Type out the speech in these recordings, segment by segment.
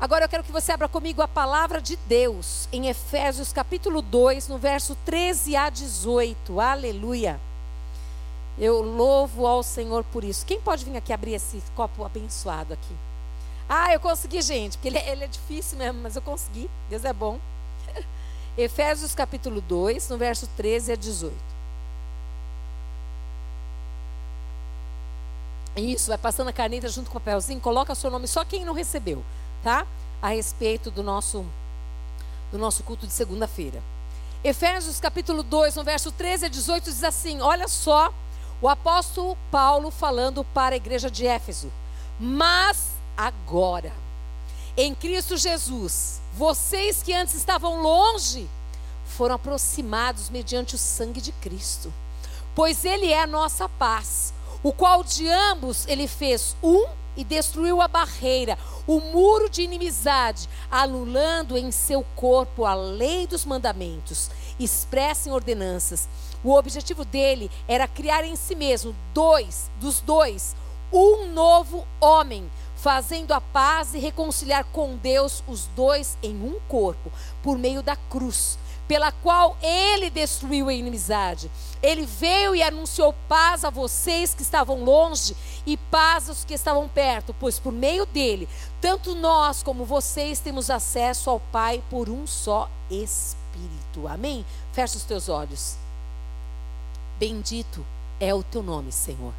Agora eu quero que você abra comigo a palavra de Deus em Efésios capítulo 2, no verso 13 a 18. Aleluia. Eu louvo ao Senhor por isso. Quem pode vir aqui abrir esse copo abençoado aqui? Ah, eu consegui, gente, porque ele, ele é difícil mesmo, mas eu consegui. Deus é bom. Efésios capítulo 2, no verso 13 a 18. Isso, vai passando a caneta junto com o papelzinho, coloca seu nome, só quem não recebeu tá? A respeito do nosso do nosso culto de segunda-feira. Efésios capítulo 2, no verso 13 a 18 diz assim: Olha só, o apóstolo Paulo falando para a igreja de Éfeso. Mas agora, em Cristo Jesus, vocês que antes estavam longe, foram aproximados mediante o sangue de Cristo. Pois ele é a nossa paz, o qual de ambos ele fez um e destruiu a barreira, o muro de inimizade, anulando em seu corpo a lei dos mandamentos, expressa em ordenanças. O objetivo dele era criar em si mesmo dois, dos dois, um novo homem, fazendo a paz e reconciliar com Deus os dois em um corpo, por meio da cruz pela qual ele destruiu a inimizade. Ele veio e anunciou paz a vocês que estavam longe e paz aos que estavam perto, pois por meio dele, tanto nós como vocês temos acesso ao Pai por um só Espírito. Amém? Fecha os teus olhos. Bendito é o teu nome, Senhor.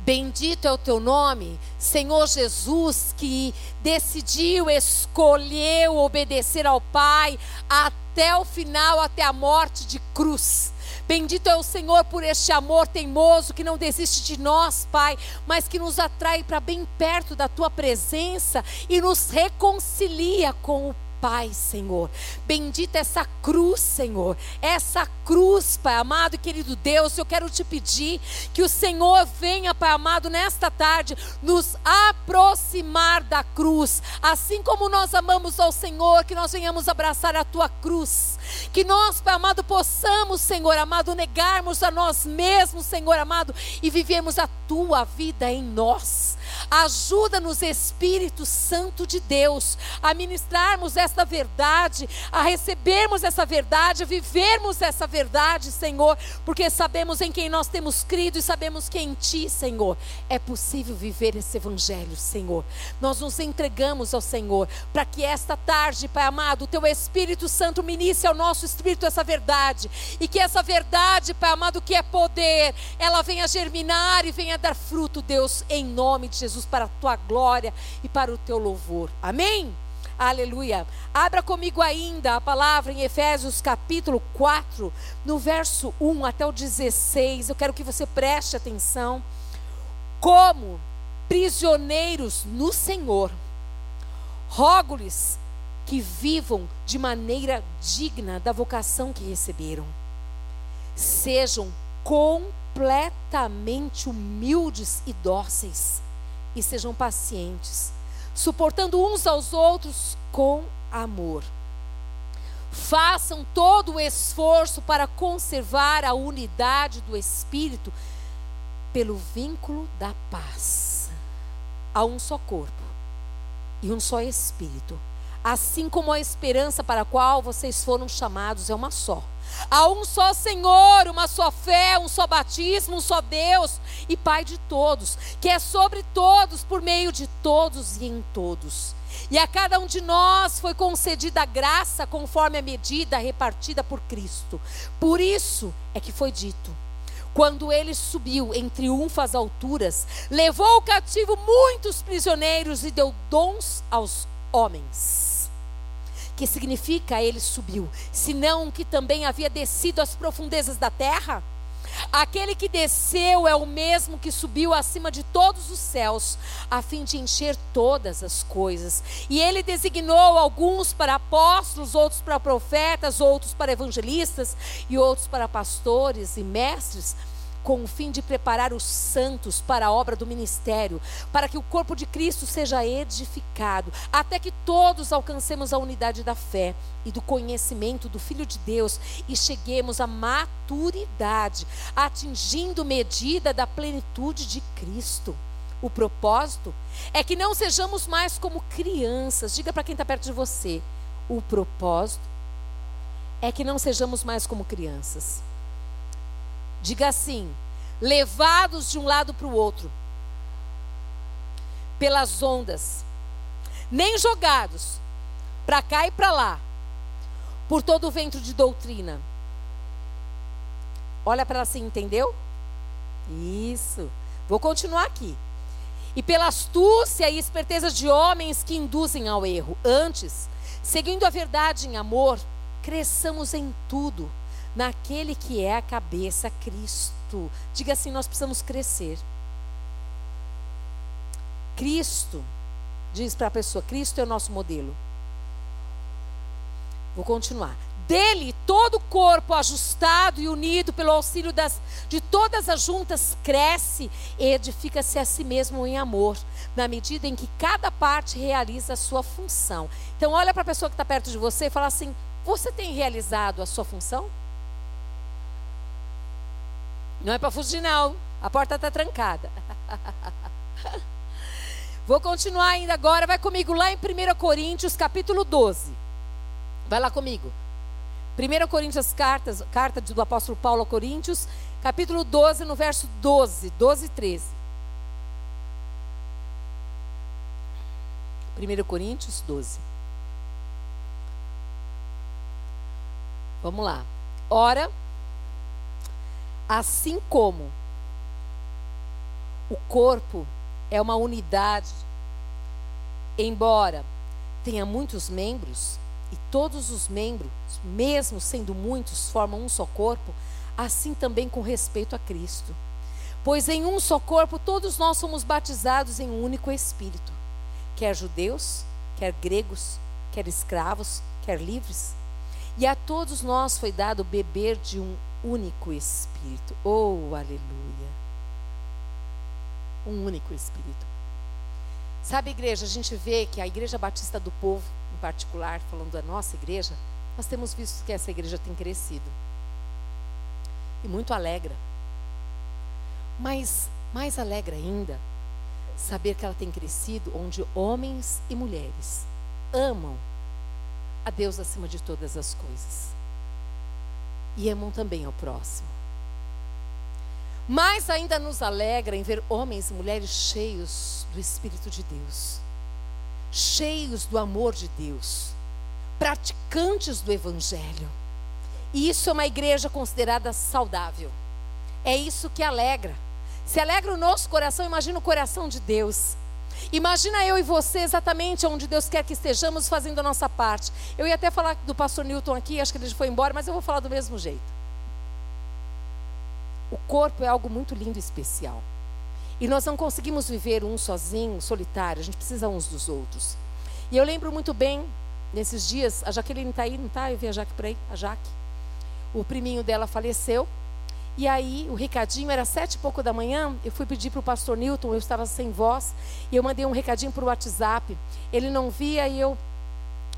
Bendito é o teu nome, Senhor Jesus, que decidiu, escolheu obedecer ao Pai até o final, até a morte de cruz. Bendito é o Senhor por este amor teimoso que não desiste de nós, Pai, mas que nos atrai para bem perto da tua presença e nos reconcilia com o Pai, Senhor. Bendita essa cruz, Senhor. Essa cruz, Pai amado e querido Deus, eu quero te pedir que o Senhor venha, Pai amado, nesta tarde, nos aproximar da cruz. Assim como nós amamos ao Senhor, que nós venhamos abraçar a tua cruz. Que nós, Pai amado, possamos, Senhor amado, negarmos a nós mesmos, Senhor amado, e vivemos a tua vida em nós. Ajuda-nos, Espírito Santo de Deus, a ministrarmos esta verdade, a recebermos essa verdade, a vivermos essa verdade, Senhor, porque sabemos em quem nós temos crido e sabemos que em Ti, Senhor, é possível viver esse Evangelho, Senhor. Nós nos entregamos ao Senhor para que esta tarde, Pai amado, o Teu Espírito Santo ministre ao nosso espírito essa verdade e que essa verdade, Pai amado, que é poder, ela venha germinar e venha dar fruto, Deus, em nome de Jesus. Jesus, para a tua glória e para o teu louvor. Amém? Aleluia. Abra comigo ainda a palavra em Efésios capítulo 4, no verso 1 até o 16. Eu quero que você preste atenção. Como prisioneiros no Senhor, rogo-lhes que vivam de maneira digna da vocação que receberam. Sejam completamente humildes e dóceis e sejam pacientes, suportando uns aos outros com amor. Façam todo o esforço para conservar a unidade do Espírito pelo vínculo da paz. Há um só corpo e um só Espírito, assim como a esperança para a qual vocês foram chamados é uma só. Há um só Senhor, uma só fé, um só batismo, um só Deus e Pai de todos, que é sobre todos, por meio de todos e em todos. E a cada um de nós foi concedida a graça conforme a medida repartida por Cristo. Por isso é que foi dito: quando ele subiu em triunfo às alturas, levou cativo muitos prisioneiros e deu dons aos homens que significa ele subiu, senão que também havia descido às profundezas da terra? Aquele que desceu é o mesmo que subiu acima de todos os céus, a fim de encher todas as coisas. E ele designou alguns para apóstolos, outros para profetas, outros para evangelistas e outros para pastores e mestres com o fim de preparar os santos para a obra do ministério, para que o corpo de Cristo seja edificado, até que todos alcancemos a unidade da fé e do conhecimento do Filho de Deus e cheguemos à maturidade, atingindo medida da plenitude de Cristo. O propósito é que não sejamos mais como crianças. Diga para quem está perto de você. O propósito é que não sejamos mais como crianças. Diga assim: levados de um lado para o outro, pelas ondas, nem jogados para cá e para lá, por todo o vento de doutrina. Olha para ela assim, entendeu? Isso. Vou continuar aqui. E pela astúcia e esperteza de homens que induzem ao erro. Antes, seguindo a verdade em amor, cresçamos em tudo naquele que é a cabeça, Cristo. Diga assim: nós precisamos crescer. Cristo, diz para a pessoa: Cristo é o nosso modelo. Vou continuar. Dele, todo o corpo ajustado e unido pelo auxílio das, de todas as juntas cresce e edifica-se a si mesmo em amor, na medida em que cada parte realiza a sua função. Então, olha para a pessoa que está perto de você e fala assim: Você tem realizado a sua função? Não é para fugir, não. A porta está trancada. Vou continuar ainda agora. Vai comigo lá em 1 Coríntios, capítulo 12. Vai lá comigo. 1 Coríntios, cartas, carta do apóstolo Paulo a Coríntios, capítulo 12, no verso 12, 12 e 13. 1 Coríntios 12. Vamos lá. Ora, assim como o corpo é uma unidade, embora tenha muitos membros, e todos os membros, mesmo sendo muitos, formam um só corpo, assim também com respeito a Cristo. Pois em um só corpo todos nós somos batizados em um único Espírito, quer judeus, quer gregos, quer escravos, quer livres. E a todos nós foi dado beber de um único Espírito. Oh, aleluia! Um único Espírito. Sabe, igreja, a gente vê que a Igreja Batista do Povo em particular, falando da nossa igreja, nós temos visto que essa igreja tem crescido. E muito alegra. Mas mais alegra ainda saber que ela tem crescido onde homens e mulheres amam a Deus acima de todas as coisas. E amam também ao próximo. Mais ainda nos alegra em ver homens e mulheres cheios do Espírito de Deus cheios do amor de Deus, praticantes do Evangelho. E isso é uma igreja considerada saudável. É isso que alegra. Se alegra o nosso coração, imagina o coração de Deus. Imagina eu e você exatamente onde Deus quer que estejamos fazendo a nossa parte. Eu ia até falar do pastor Newton aqui, acho que ele foi embora, mas eu vou falar do mesmo jeito. O corpo é algo muito lindo e especial. E nós não conseguimos viver um sozinho, solitário, a gente precisa uns dos outros. E eu lembro muito bem, nesses dias, a Jaqueline está aí, não está? Eu vi a Jaque por aí, a Jaque. O priminho dela faleceu. E aí, o recadinho era sete e pouco da manhã. Eu fui pedir para o pastor Newton, eu estava sem voz. E eu mandei um recadinho para o WhatsApp. Ele não via e eu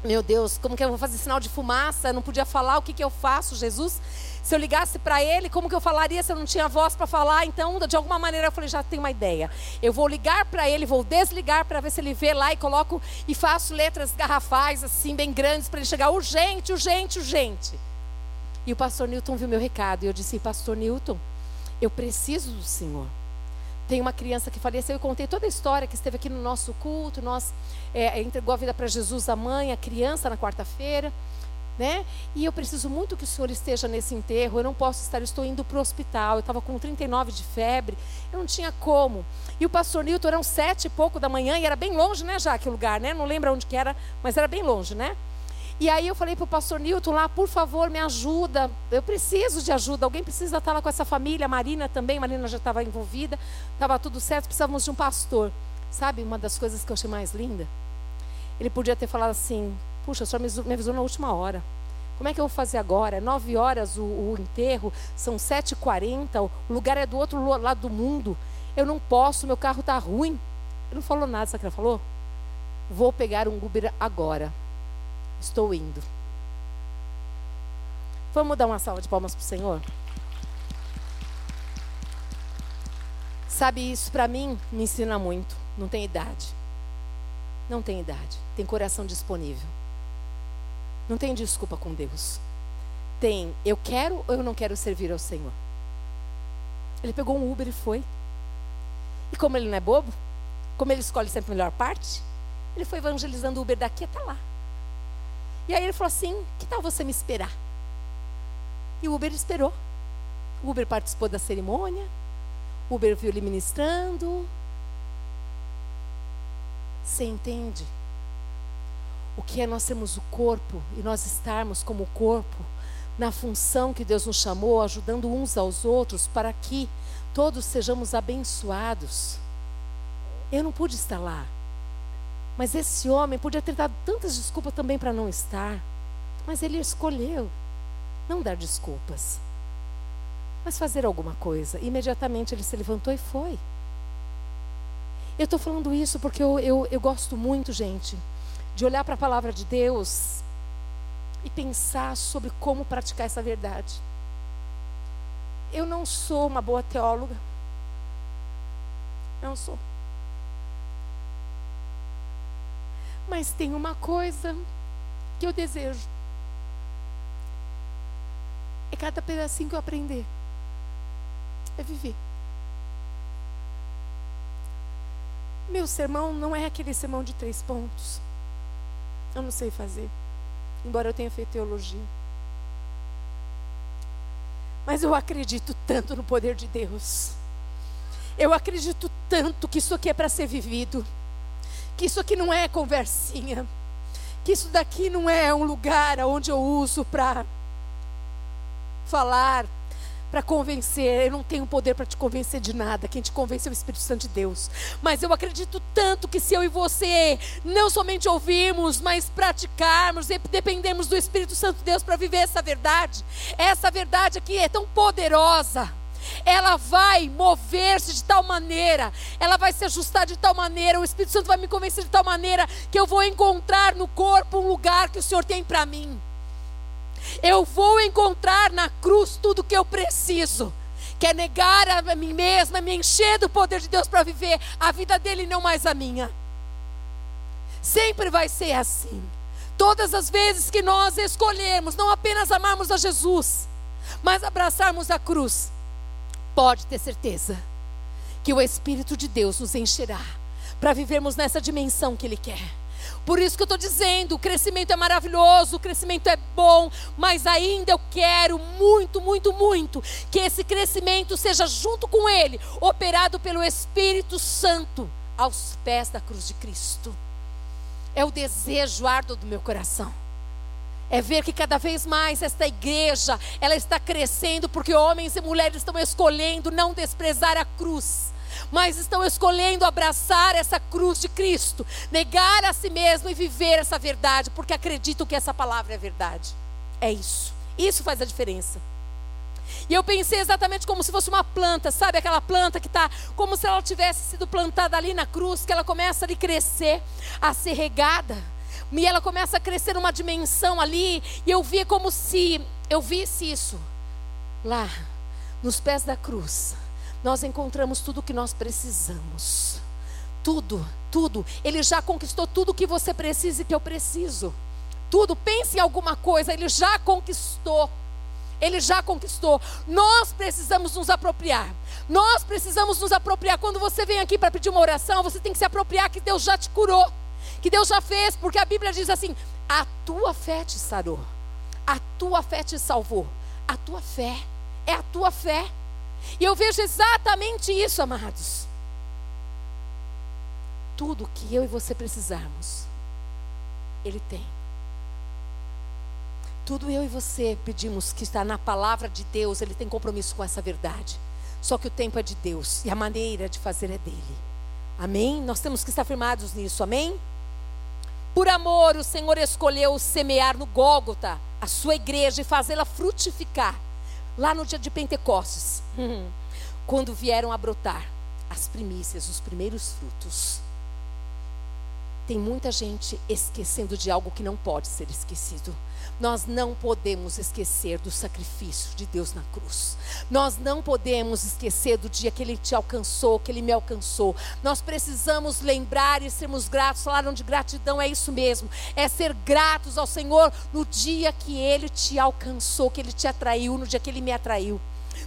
meu Deus, como que eu vou fazer sinal de fumaça? Eu não podia falar, o que, que eu faço, Jesus? Se eu ligasse para ele, como que eu falaria se eu não tinha voz para falar? Então, de alguma maneira, eu falei, já tenho uma ideia. Eu vou ligar para ele, vou desligar para ver se ele vê lá e coloco e faço letras garrafais, assim, bem grandes, para ele chegar urgente, urgente, urgente. E o pastor Newton viu meu recado e eu disse, pastor Newton, eu preciso do Senhor. Tem uma criança que faleceu, eu contei toda a história que esteve aqui no nosso culto, nós é, entregou a vida para Jesus, a mãe, a criança na quarta-feira né? E eu preciso muito que o senhor esteja nesse enterro. Eu não posso estar, eu estou indo para o hospital. Eu estava com 39 de febre, eu não tinha como. E o pastor Newton eram sete e pouco da manhã e era bem longe, né, já que lugar, né? Não lembro onde que era, mas era bem longe, né? E aí eu falei para o pastor Newton lá, por favor, me ajuda. Eu preciso de ajuda. Alguém precisa estar lá com essa família. A Marina também, a Marina já estava envolvida. Estava tudo certo, precisávamos de um pastor. Sabe uma das coisas que eu achei mais linda? Ele podia ter falado assim: Puxa, senhor me avisou na última hora. Como é que eu vou fazer agora? Nove horas o, o enterro, são sete e quarenta, o lugar é do outro lado do mundo. Eu não posso, meu carro está ruim. Ele não falou nada, sabe o que ela falou? Vou pegar um Uber agora. Estou indo. Vamos dar uma salva de palmas para o Senhor? Sabe, isso para mim me ensina muito. Não tem idade. Não tem idade. Tem coração disponível. Não tem desculpa com Deus. Tem, eu quero ou eu não quero servir ao Senhor. Ele pegou um Uber e foi. E como ele não é bobo, como ele escolhe sempre a melhor parte, ele foi evangelizando o Uber daqui até lá. E aí ele falou assim: que tal você me esperar? E o Uber esperou. O Uber participou da cerimônia. O Uber viu ele ministrando. Você entende? O que é nós termos o corpo e nós estarmos como corpo na função que Deus nos chamou, ajudando uns aos outros para que todos sejamos abençoados. Eu não pude estar lá. Mas esse homem podia ter dado tantas desculpas também para não estar. Mas ele escolheu não dar desculpas, mas fazer alguma coisa. Imediatamente ele se levantou e foi. Eu estou falando isso porque eu, eu, eu gosto muito, gente, de olhar para a palavra de Deus e pensar sobre como praticar essa verdade. Eu não sou uma boa teóloga. Não sou. Mas tem uma coisa que eu desejo. É cada pedacinho que eu aprender. É viver. Meu sermão não é aquele sermão de três pontos. Eu não sei fazer. Embora eu tenha feito teologia. Mas eu acredito tanto no poder de Deus. Eu acredito tanto que isso aqui é para ser vivido que isso aqui não é conversinha, que isso daqui não é um lugar onde eu uso para falar, para convencer. Eu não tenho poder para te convencer de nada. Quem te convence é o Espírito Santo de Deus. Mas eu acredito tanto que se eu e você não somente ouvirmos, mas praticarmos, dependemos do Espírito Santo de Deus para viver essa verdade. Essa verdade aqui é tão poderosa ela vai mover-se de tal maneira, ela vai se ajustar de tal maneira, o Espírito Santo vai me convencer de tal maneira que eu vou encontrar no corpo um lugar que o Senhor tem para mim. Eu vou encontrar na cruz tudo que eu preciso. Que é negar a mim mesma, me encher do poder de Deus para viver a vida dele e não mais a minha. Sempre vai ser assim. Todas as vezes que nós escolhermos não apenas amarmos a Jesus, mas abraçarmos a cruz, pode ter certeza que o Espírito de Deus nos encherá para vivermos nessa dimensão que Ele quer. Por isso que eu estou dizendo, o crescimento é maravilhoso, o crescimento é bom, mas ainda eu quero muito, muito, muito que esse crescimento seja junto com Ele, operado pelo Espírito Santo aos pés da cruz de Cristo. É o desejo árduo do meu coração é ver que cada vez mais esta igreja, ela está crescendo porque homens e mulheres estão escolhendo não desprezar a cruz, mas estão escolhendo abraçar essa cruz de Cristo, negar a si mesmo e viver essa verdade, porque acreditam que essa palavra é verdade. É isso. Isso faz a diferença. E eu pensei exatamente como se fosse uma planta, sabe aquela planta que está como se ela tivesse sido plantada ali na cruz, que ela começa a crescer, a ser regada e ela começa a crescer numa dimensão ali, e eu vi como se eu visse isso. Lá, nos pés da cruz, nós encontramos tudo o que nós precisamos. Tudo, tudo. Ele já conquistou tudo o que você precisa e que eu preciso. Tudo. Pense em alguma coisa, ele já conquistou. Ele já conquistou. Nós precisamos nos apropriar. Nós precisamos nos apropriar. Quando você vem aqui para pedir uma oração, você tem que se apropriar que Deus já te curou que Deus já fez, porque a Bíblia diz assim: a tua fé te sarou, a tua fé te salvou, a tua fé, é a tua fé. E eu vejo exatamente isso, amados. Tudo que eu e você precisarmos, Ele tem. Tudo eu e você pedimos que está na palavra de Deus, Ele tem compromisso com essa verdade. Só que o tempo é de Deus e a maneira de fazer é dele. Amém? Nós temos que estar firmados nisso, amém? Por amor, o Senhor escolheu semear no Gólgota a sua igreja e fazê-la frutificar. Lá no dia de Pentecostes, quando vieram a brotar as primícias, os primeiros frutos. tem muita gente esquecendo de algo que não pode ser esquecido. Nós não podemos esquecer do sacrifício de Deus na cruz. Nós não podemos esquecer do dia que Ele te alcançou, que Ele me alcançou. Nós precisamos lembrar e sermos gratos. Falaram de gratidão, é isso mesmo. É ser gratos ao Senhor no dia que Ele te alcançou, que Ele te atraiu, no dia que Ele me atraiu,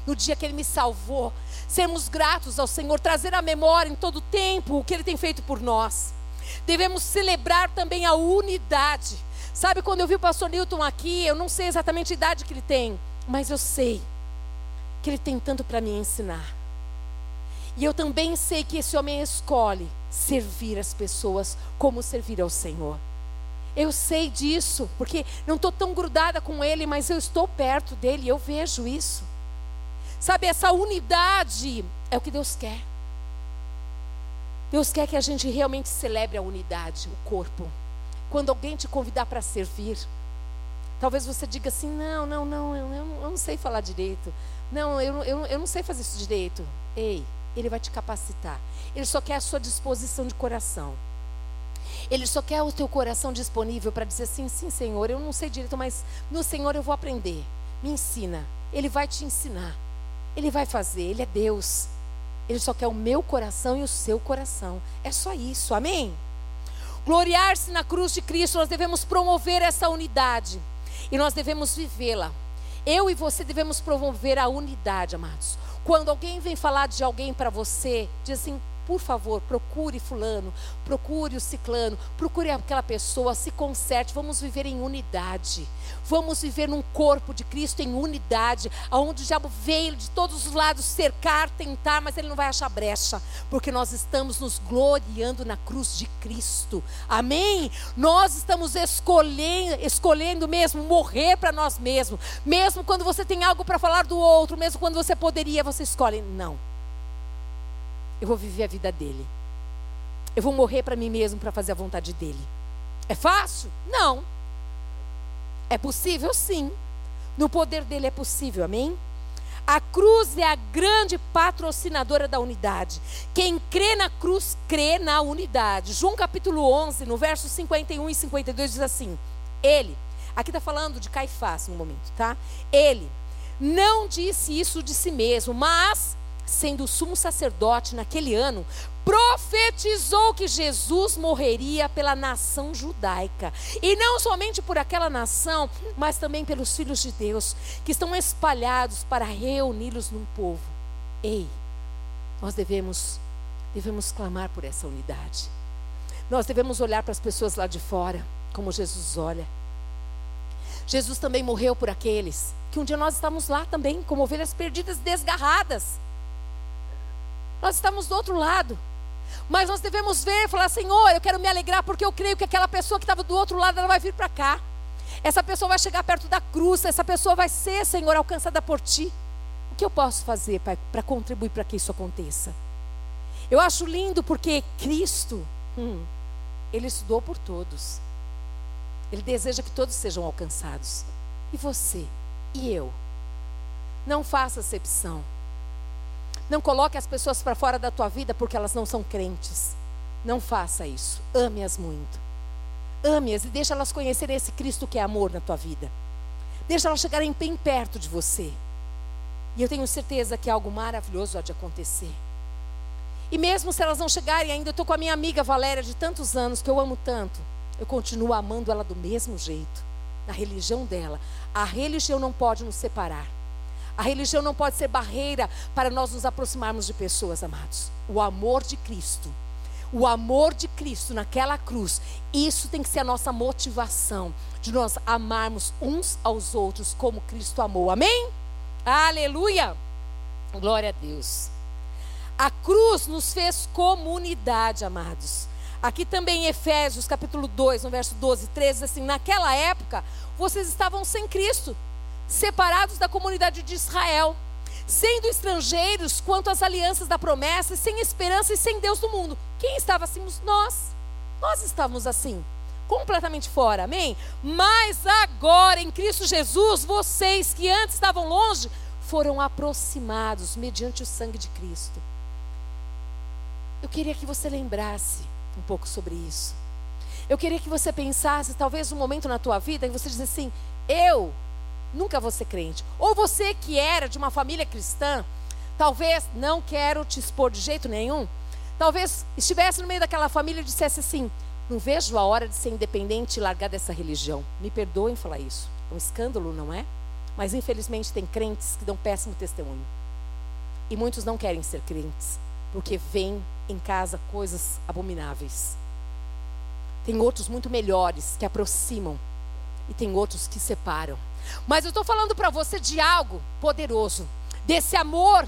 no dia que Ele me salvou. Sermos gratos ao Senhor, trazer à memória em todo tempo o que Ele tem feito por nós. Devemos celebrar também a unidade. Sabe, quando eu vi o pastor Newton aqui, eu não sei exatamente a idade que ele tem, mas eu sei que ele tem tanto para me ensinar. E eu também sei que esse homem escolhe servir as pessoas como servir ao Senhor. Eu sei disso, porque não estou tão grudada com ele, mas eu estou perto dele eu vejo isso. Sabe, essa unidade é o que Deus quer. Deus quer que a gente realmente celebre a unidade, o corpo quando alguém te convidar para servir, talvez você diga assim: não, não, não, eu, eu não sei falar direito. Não, eu, eu, eu não sei fazer isso direito. Ei, ele vai te capacitar. Ele só quer a sua disposição de coração. Ele só quer o teu coração disponível para dizer assim: sim, Senhor, eu não sei direito, mas no Senhor eu vou aprender. Me ensina. Ele vai te ensinar. Ele vai fazer. Ele é Deus. Ele só quer o meu coração e o seu coração. É só isso. Amém? Gloriar-se na cruz de Cristo, nós devemos promover essa unidade e nós devemos vivê-la. Eu e você devemos promover a unidade, amados. Quando alguém vem falar de alguém para você, diz assim: por favor, procure fulano, procure o ciclano, procure aquela pessoa, se conserte, vamos viver em unidade. Vamos viver num corpo de Cristo em unidade, aonde o diabo veio de todos os lados cercar, tentar, mas ele não vai achar brecha, porque nós estamos nos gloriando na cruz de Cristo. Amém? Nós estamos escolhendo, escolhendo mesmo morrer para nós mesmos, mesmo quando você tem algo para falar do outro, mesmo quando você poderia, você escolhe não eu vou viver a vida dele. Eu vou morrer para mim mesmo para fazer a vontade dele. É fácil? Não. É possível? Sim. No poder dele é possível, amém? A cruz é a grande patrocinadora da unidade. Quem crê na cruz, crê na unidade. João capítulo 11, no verso 51 e 52, diz assim: Ele, aqui está falando de Caifás no momento, tá? Ele não disse isso de si mesmo, mas sendo sumo sacerdote naquele ano, profetizou que Jesus morreria pela nação judaica. E não somente por aquela nação, mas também pelos filhos de Deus, que estão espalhados para reuni-los num povo. Ei, nós devemos devemos clamar por essa unidade. Nós devemos olhar para as pessoas lá de fora, como Jesus olha. Jesus também morreu por aqueles que um dia nós estamos lá também, como ovelhas perdidas, desgarradas. Nós estamos do outro lado. Mas nós devemos ver e falar: Senhor, eu quero me alegrar porque eu creio que aquela pessoa que estava do outro lado ela vai vir para cá. Essa pessoa vai chegar perto da cruz. Essa pessoa vai ser, Senhor, alcançada por ti. O que eu posso fazer para contribuir para que isso aconteça? Eu acho lindo porque Cristo, hum, Ele estudou por todos. Ele deseja que todos sejam alcançados. E você? E eu? Não faça acepção. Não coloque as pessoas para fora da tua vida porque elas não são crentes. Não faça isso. Ame-as muito. Ame-as e deixa elas conhecerem esse Cristo que é amor na tua vida. Deixa elas chegarem bem perto de você. E eu tenho certeza que algo maravilhoso há de acontecer. E mesmo se elas não chegarem ainda, eu estou com a minha amiga Valéria de tantos anos, que eu amo tanto. Eu continuo amando ela do mesmo jeito. Na religião dela. A religião não pode nos separar. A religião não pode ser barreira para nós nos aproximarmos de pessoas, amados. O amor de Cristo. O amor de Cristo naquela cruz, isso tem que ser a nossa motivação de nós amarmos uns aos outros como Cristo amou. Amém? Aleluia! Glória a Deus. A cruz nos fez comunidade, amados. Aqui também em Efésios, capítulo 2, no verso 12 e 13, assim, naquela época, vocês estavam sem Cristo separados da comunidade de Israel, sendo estrangeiros quanto às alianças da promessa, sem esperança e sem Deus do mundo. Quem estava assim? Nós. Nós estávamos assim, completamente fora, amém? Mas agora, em Cristo Jesus, vocês que antes estavam longe, foram aproximados mediante o sangue de Cristo. Eu queria que você lembrasse um pouco sobre isso. Eu queria que você pensasse, talvez um momento na tua vida, que você diz assim: eu nunca vou ser crente. Ou você que era de uma família cristã, talvez não quero te expor de jeito nenhum. Talvez estivesse no meio daquela família e dissesse assim: não vejo a hora de ser independente e largar dessa religião. Me perdoem falar isso. É um escândalo, não é? Mas infelizmente tem crentes que dão péssimo testemunho. E muitos não querem ser crentes, porque veem em casa coisas abomináveis. Tem outros muito melhores que aproximam e tem outros que separam. Mas eu estou falando para você de algo poderoso, desse amor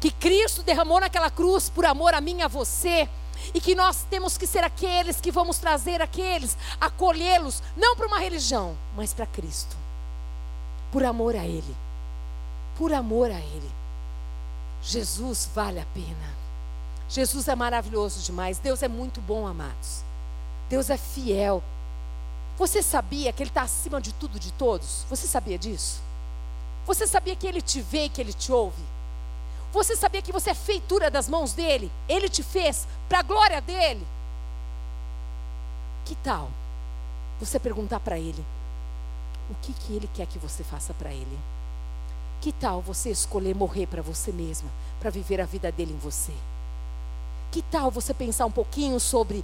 que Cristo derramou naquela cruz por amor a mim e a você. E que nós temos que ser aqueles que vamos trazer aqueles, acolhê-los, não para uma religião, mas para Cristo. Por amor a Ele. Por amor a Ele. Jesus vale a pena. Jesus é maravilhoso demais. Deus é muito bom, amados. Deus é fiel. Você sabia que Ele está acima de tudo, de todos? Você sabia disso? Você sabia que Ele te vê e que Ele te ouve? Você sabia que você é feitura das mãos dele? Ele te fez para a glória dele? Que tal você perguntar para ele o que, que ele quer que você faça para ele? Que tal você escolher morrer para você mesma, para viver a vida dele em você? Que tal você pensar um pouquinho sobre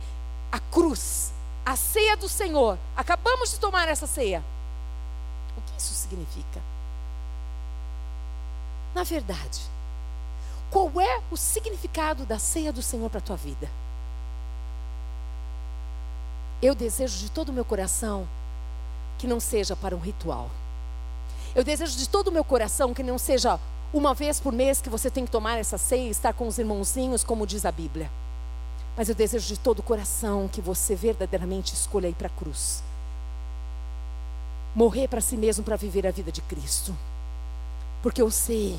a cruz, a ceia do Senhor? Acabamos de tomar essa ceia. O que isso significa? Na verdade, qual é o significado da ceia do Senhor para a tua vida? Eu desejo de todo o meu coração que não seja para um ritual. Eu desejo de todo o meu coração que não seja uma vez por mês que você tem que tomar essa ceia e estar com os irmãozinhos, como diz a Bíblia. Mas eu desejo de todo o coração que você verdadeiramente escolha ir para a cruz. Morrer para si mesmo para viver a vida de Cristo. Porque eu sei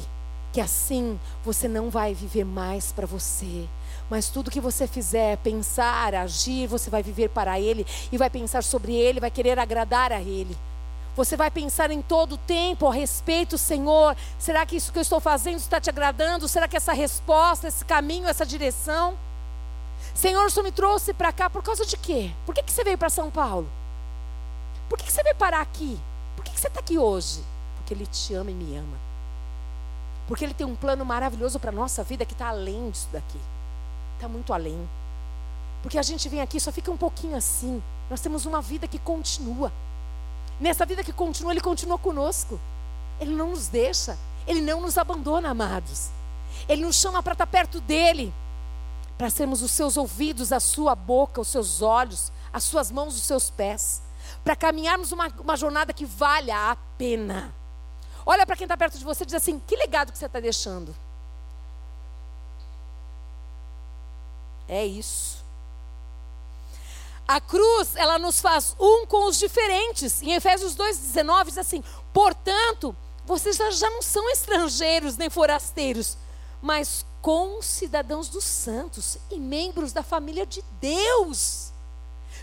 que assim você não vai viver mais para você, mas tudo que você fizer, pensar, agir, você vai viver para Ele e vai pensar sobre Ele, vai querer agradar a Ele. Você vai pensar em todo o tempo a respeito, Senhor. Será que isso que eu estou fazendo está te agradando? Será que essa resposta, esse caminho, essa direção? Senhor, o me trouxe para cá por causa de quê? Por que, que você veio para São Paulo? Por que, que você veio parar aqui? Por que, que você está aqui hoje? Porque Ele te ama e me ama. Porque Ele tem um plano maravilhoso para a nossa vida que está além disso daqui. Está muito além. Porque a gente vem aqui só fica um pouquinho assim. Nós temos uma vida que continua. Nessa vida que continua, Ele continua conosco. Ele não nos deixa. Ele não nos abandona, amados. Ele nos chama para estar perto dEle. Para sermos os seus ouvidos, a sua boca, os seus olhos, as suas mãos, os seus pés. Para caminharmos uma, uma jornada que valha a pena. Olha para quem está perto de você e diz assim: que legado que você está deixando? É isso. A cruz, ela nos faz um com os diferentes. Em Efésios 2,19 diz assim: portanto, vocês já não são estrangeiros nem forasteiros, mas concidadãos dos santos e membros da família de Deus.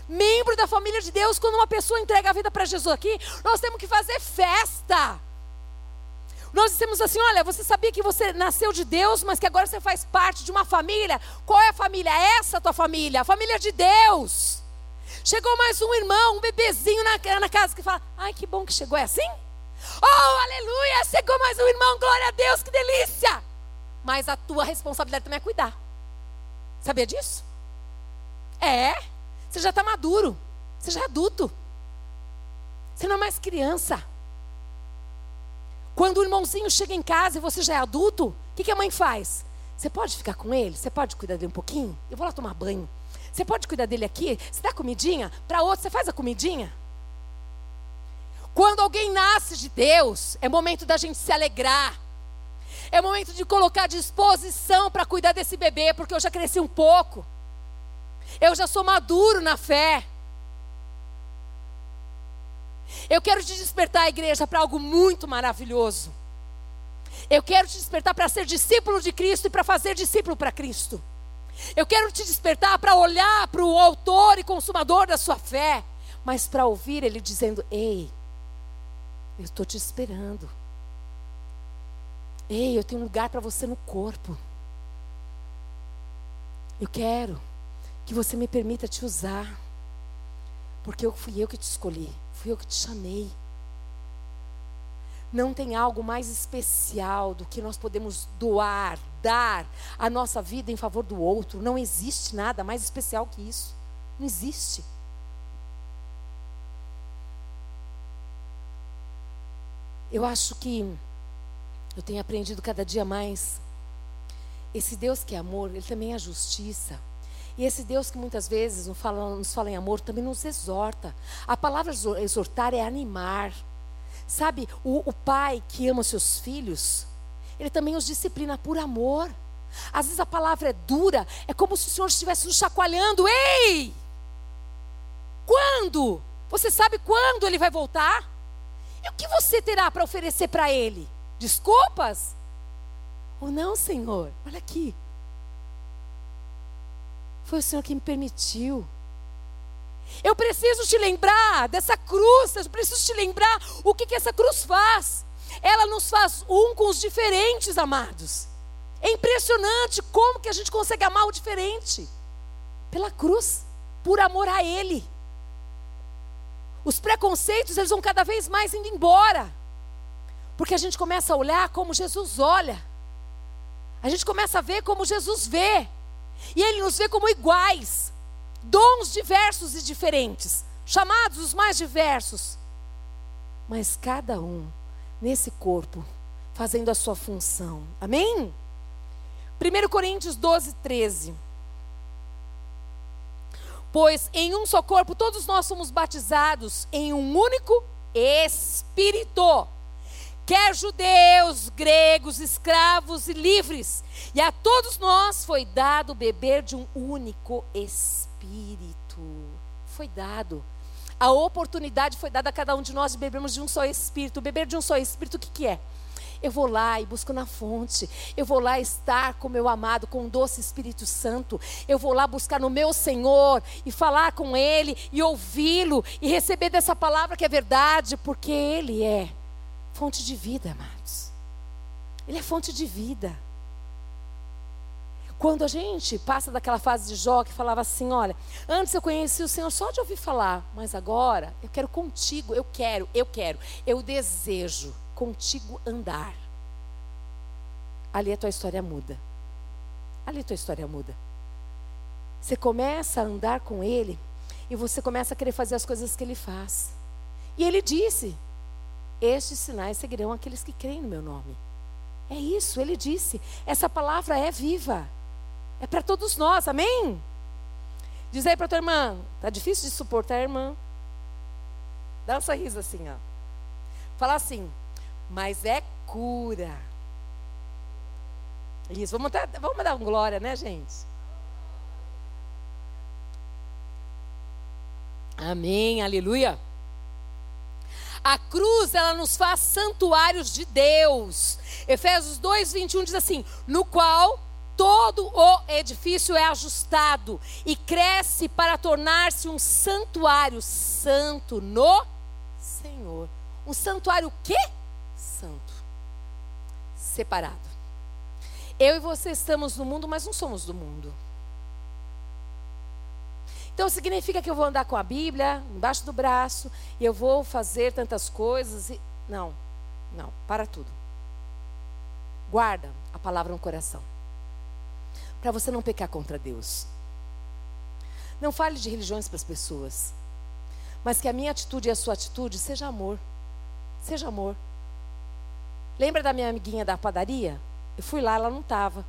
Membro da família de Deus, quando uma pessoa entrega a vida para Jesus aqui, nós temos que fazer festa. Nós dissemos assim: olha, você sabia que você nasceu de Deus, mas que agora você faz parte de uma família? Qual é a família? Essa tua família, a família de Deus. Chegou mais um irmão, um bebezinho na, na casa que fala: ai, que bom que chegou, é assim? Oh, aleluia, chegou mais um irmão, glória a Deus, que delícia. Mas a tua responsabilidade também é cuidar. Sabia disso? É, você já está maduro, você já é adulto. Você não é mais criança. Quando o irmãozinho chega em casa e você já é adulto, o que, que a mãe faz? Você pode ficar com ele? Você pode cuidar dele um pouquinho? Eu vou lá tomar banho. Você pode cuidar dele aqui? Você dá comidinha? Para outro, você faz a comidinha? Quando alguém nasce de Deus, é momento da gente se alegrar. É momento de colocar disposição para cuidar desse bebê, porque eu já cresci um pouco. Eu já sou maduro na fé. Eu quero te despertar, igreja, para algo muito maravilhoso. Eu quero te despertar para ser discípulo de Cristo e para fazer discípulo para Cristo. Eu quero te despertar para olhar para o autor e consumador da sua fé, mas para ouvir ele dizendo: Ei, eu estou te esperando. Ei, eu tenho um lugar para você no corpo. Eu quero que você me permita te usar. Porque eu fui eu que te escolhi, fui eu que te chamei. Não tem algo mais especial do que nós podemos doar, dar a nossa vida em favor do outro. Não existe nada mais especial que isso. Não existe. Eu acho que eu tenho aprendido cada dia mais. Esse Deus que é amor, ele também é justiça. E esse Deus que muitas vezes nos fala, nos fala em amor também nos exorta. A palavra exortar é animar. Sabe, o, o pai que ama seus filhos, ele também os disciplina por amor. Às vezes a palavra é dura, é como se o Senhor estivesse nos chacoalhando. Ei! Quando? Você sabe quando ele vai voltar? E o que você terá para oferecer para ele? Desculpas? Ou não, Senhor? Olha aqui. Foi o Senhor que me permitiu. Eu preciso te lembrar dessa cruz, eu preciso te lembrar o que, que essa cruz faz. Ela nos faz um com os diferentes, amados. É impressionante como que a gente consegue amar o diferente. Pela cruz, por amor a Ele. Os preconceitos, eles vão cada vez mais indo embora. Porque a gente começa a olhar como Jesus olha. A gente começa a ver como Jesus vê. E Ele nos vê como iguais. Dons diversos e diferentes. Chamados os mais diversos. Mas cada um nesse corpo fazendo a sua função. Amém? 1 Coríntios 12, 13. Pois em um só corpo todos nós somos batizados em um único Espírito quer judeus, gregos, escravos e livres, e a todos nós foi dado beber de um único Espírito. Foi dado. A oportunidade foi dada a cada um de nós de bebermos de um só Espírito. Beber de um só Espírito, o que, que é? Eu vou lá e busco na fonte. Eu vou lá estar com meu amado, com o doce Espírito Santo. Eu vou lá buscar no meu Senhor e falar com Ele e ouvi-lo e receber dessa palavra que é verdade, porque Ele é fonte de vida, amados. Ele é fonte de vida. Quando a gente passa daquela fase de Jó que falava assim: olha, antes eu conheci o Senhor só de ouvir falar, mas agora eu quero contigo, eu quero, eu quero, eu desejo contigo andar. Ali a tua história muda. Ali a tua história muda. Você começa a andar com Ele e você começa a querer fazer as coisas que Ele faz. E Ele disse: estes sinais seguirão aqueles que creem no meu nome. É isso, ele disse. Essa palavra é viva. É para todos nós, amém? Diz aí para tua irmã, tá difícil de suportar, irmã? Dá um sorriso assim, ó. Fala assim, mas é cura. Isso, vamos dar, vamos dar um glória, né, gente? Amém, aleluia. A cruz, ela nos faz santuários de Deus. Efésios 2, 21 diz assim: no qual todo o edifício é ajustado e cresce para tornar-se um santuário santo no Senhor. Um santuário quê? Santo. Separado. Eu e você estamos no mundo, mas não somos do mundo. Então significa que eu vou andar com a Bíblia embaixo do braço e eu vou fazer tantas coisas e não, não, para tudo. Guarda a palavra no coração. Para você não pecar contra Deus. Não fale de religiões para as pessoas. Mas que a minha atitude e a sua atitude seja amor. Seja amor. Lembra da minha amiguinha da padaria? Eu fui lá, ela não estava.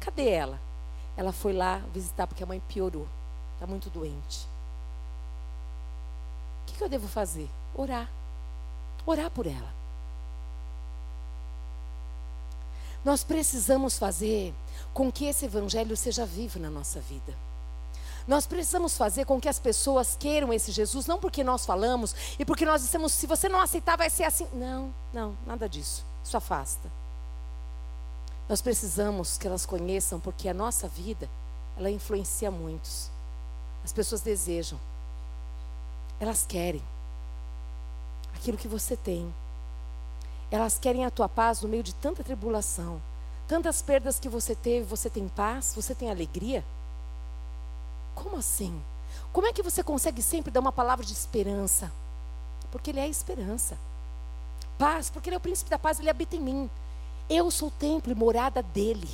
Cadê ela? Ela foi lá visitar porque a mãe piorou está muito doente. O que, que eu devo fazer? Orar. Orar por ela. Nós precisamos fazer com que esse evangelho seja vivo na nossa vida. Nós precisamos fazer com que as pessoas queiram esse Jesus, não porque nós falamos e porque nós dissemos, se você não aceitar, vai ser assim. Não, não, nada disso. Isso afasta. Nós precisamos que elas conheçam, porque a nossa vida, ela influencia muitos. As pessoas desejam. Elas querem aquilo que você tem. Elas querem a tua paz no meio de tanta tribulação. Tantas perdas que você teve, você tem paz, você tem alegria? Como assim? Como é que você consegue sempre dar uma palavra de esperança? Porque Ele é a esperança. Paz, porque Ele é o príncipe da paz, Ele habita em mim. Eu sou o templo e morada dele.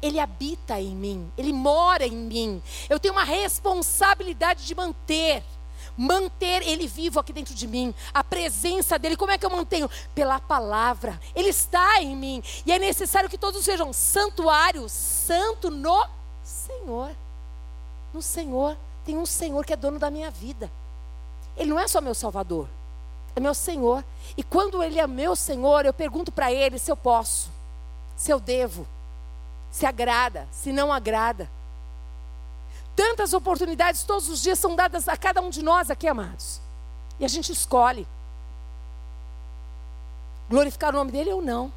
Ele habita em mim, ele mora em mim. Eu tenho uma responsabilidade de manter manter ele vivo aqui dentro de mim, a presença dele. Como é que eu mantenho? Pela palavra. Ele está em mim. E é necessário que todos sejam santuários, santo no Senhor. No Senhor. Tem um Senhor que é dono da minha vida. Ele não é só meu Salvador, é meu Senhor. E quando Ele é meu Senhor, eu pergunto para Ele se eu posso, se eu devo, se agrada, se não agrada. Tantas oportunidades todos os dias são dadas a cada um de nós aqui, amados. E a gente escolhe glorificar o nome dele ou não,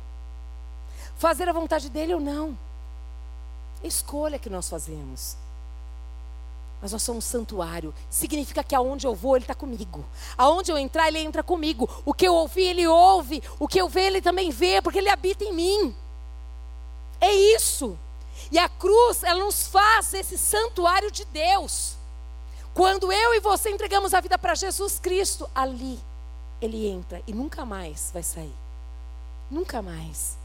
fazer a vontade dele ou não. Escolha que nós fazemos. Mas nós somos um santuário. Significa que aonde eu vou, Ele está comigo. Aonde eu entrar, Ele entra comigo. O que eu ouvir, Ele ouve. O que eu ver, Ele também vê, porque Ele habita em mim. É isso. E a cruz, ela nos faz esse santuário de Deus. Quando eu e você entregamos a vida para Jesus Cristo, ali ele entra e nunca mais vai sair. Nunca mais.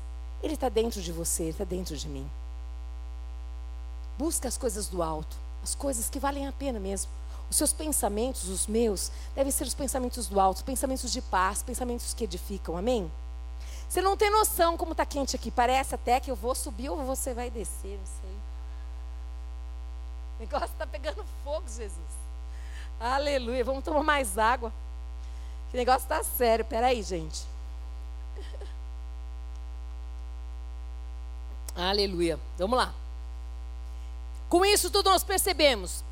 Ele está dentro de você, ele está dentro de mim. Busca as coisas do alto, as coisas que valem a pena mesmo. Os seus pensamentos, os meus, devem ser os pensamentos do alto, pensamentos de paz, pensamentos que edificam. Amém? Você não tem noção como está quente aqui. Parece até que eu vou subir ou você vai descer, não sei. O negócio está pegando fogo, Jesus. Aleluia. Vamos tomar mais água. Que negócio está sério. Peraí, gente. Aleluia. Vamos lá. Com isso tudo nós percebemos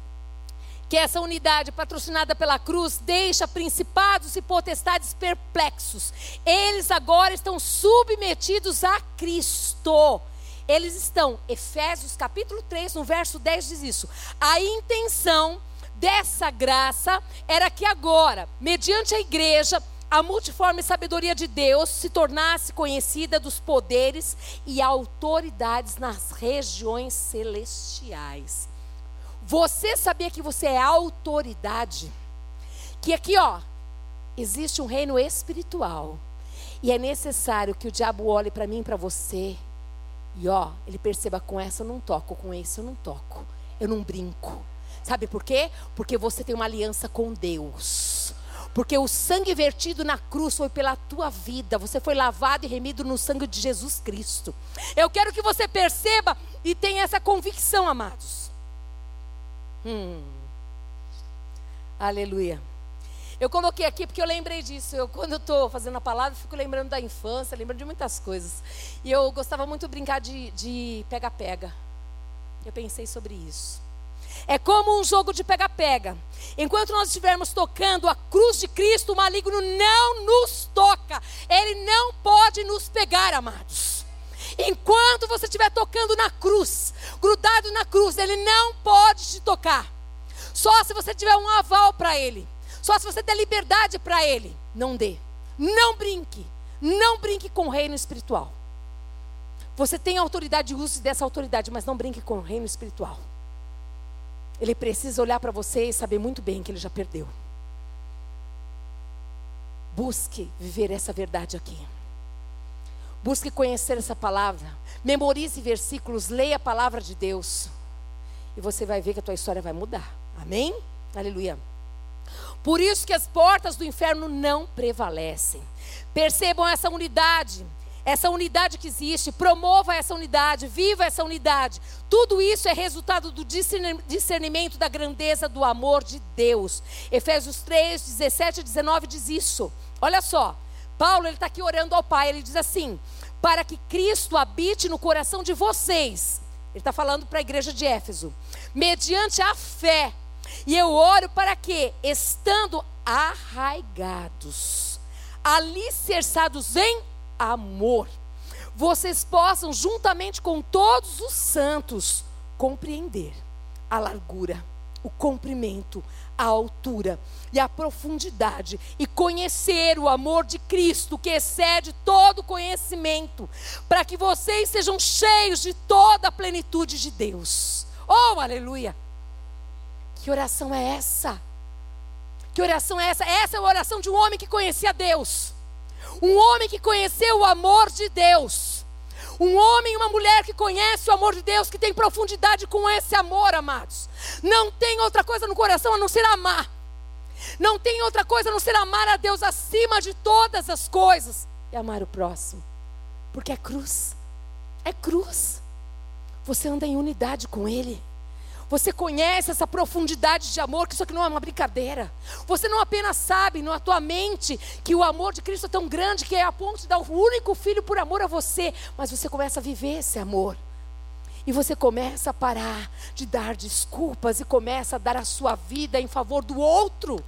que essa unidade patrocinada pela cruz deixa principados e potestades perplexos. Eles agora estão submetidos a Cristo. Eles estão, Efésios capítulo 3, no verso 10 diz isso. A intenção dessa graça era que agora, mediante a igreja, a multiforme sabedoria de Deus se tornasse conhecida dos poderes e autoridades nas regiões celestiais. Você sabia que você é autoridade? Que aqui, ó, existe um reino espiritual. E é necessário que o diabo olhe para mim e para você. E ó, ele perceba com essa eu não toco, com esse eu não toco. Eu não brinco. Sabe por quê? Porque você tem uma aliança com Deus. Porque o sangue vertido na cruz foi pela tua vida. Você foi lavado e remido no sangue de Jesus Cristo. Eu quero que você perceba e tenha essa convicção, amados. Hum. Aleluia. Eu coloquei aqui porque eu lembrei disso. Eu, quando eu estou fazendo a palavra, fico lembrando da infância, lembrando de muitas coisas. E eu gostava muito de brincar de pega-pega. Eu pensei sobre isso. É como um jogo de pega-pega. Enquanto nós estivermos tocando a cruz de Cristo, o maligno não nos toca. Ele não pode nos pegar, amados. Enquanto você estiver tocando na cruz, grudado na cruz, ele não pode te tocar. Só se você tiver um aval para ele. Só se você der liberdade para ele. Não dê. Não brinque. Não brinque com o reino espiritual. Você tem autoridade, use dessa autoridade, mas não brinque com o reino espiritual. Ele precisa olhar para você e saber muito bem que ele já perdeu. Busque viver essa verdade aqui. Busque conhecer essa palavra. Memorize versículos, leia a palavra de Deus. E você vai ver que a tua história vai mudar. Amém? Aleluia. Por isso que as portas do inferno não prevalecem. Percebam essa unidade, essa unidade que existe, promova essa unidade, viva essa unidade. Tudo isso é resultado do discernimento da grandeza do amor de Deus. Efésios 3, 17 e 19 diz isso. Olha só. Paulo ele está aqui orando ao Pai. Ele diz assim: para que Cristo habite no coração de vocês. Ele está falando para a igreja de Éfeso, mediante a fé. E eu oro para que, estando arraigados, alicerçados em amor, vocês possam, juntamente com todos os santos, compreender a largura, o comprimento, a altura e a profundidade e conhecer o amor de Cristo que excede todo conhecimento, para que vocês sejam cheios de toda a plenitude de Deus. Oh, aleluia! Que oração é essa? Que oração é essa? Essa é a oração de um homem que conhecia Deus. Um homem que conheceu o amor de Deus. Um homem e uma mulher que conhece o amor de Deus, que tem profundidade com esse amor, amados. Não tem outra coisa no coração a não ser amar. Não tem outra coisa a não ser amar a Deus acima de todas as coisas e amar o próximo. Porque é cruz. É cruz. Você anda em unidade com Ele. Você conhece essa profundidade de amor, que isso aqui não é uma brincadeira. Você não apenas sabe na tua mente que o amor de Cristo é tão grande que é a ponto de dar o único filho por amor a você, mas você começa a viver esse amor. E você começa a parar de dar desculpas e começa a dar a sua vida em favor do outro.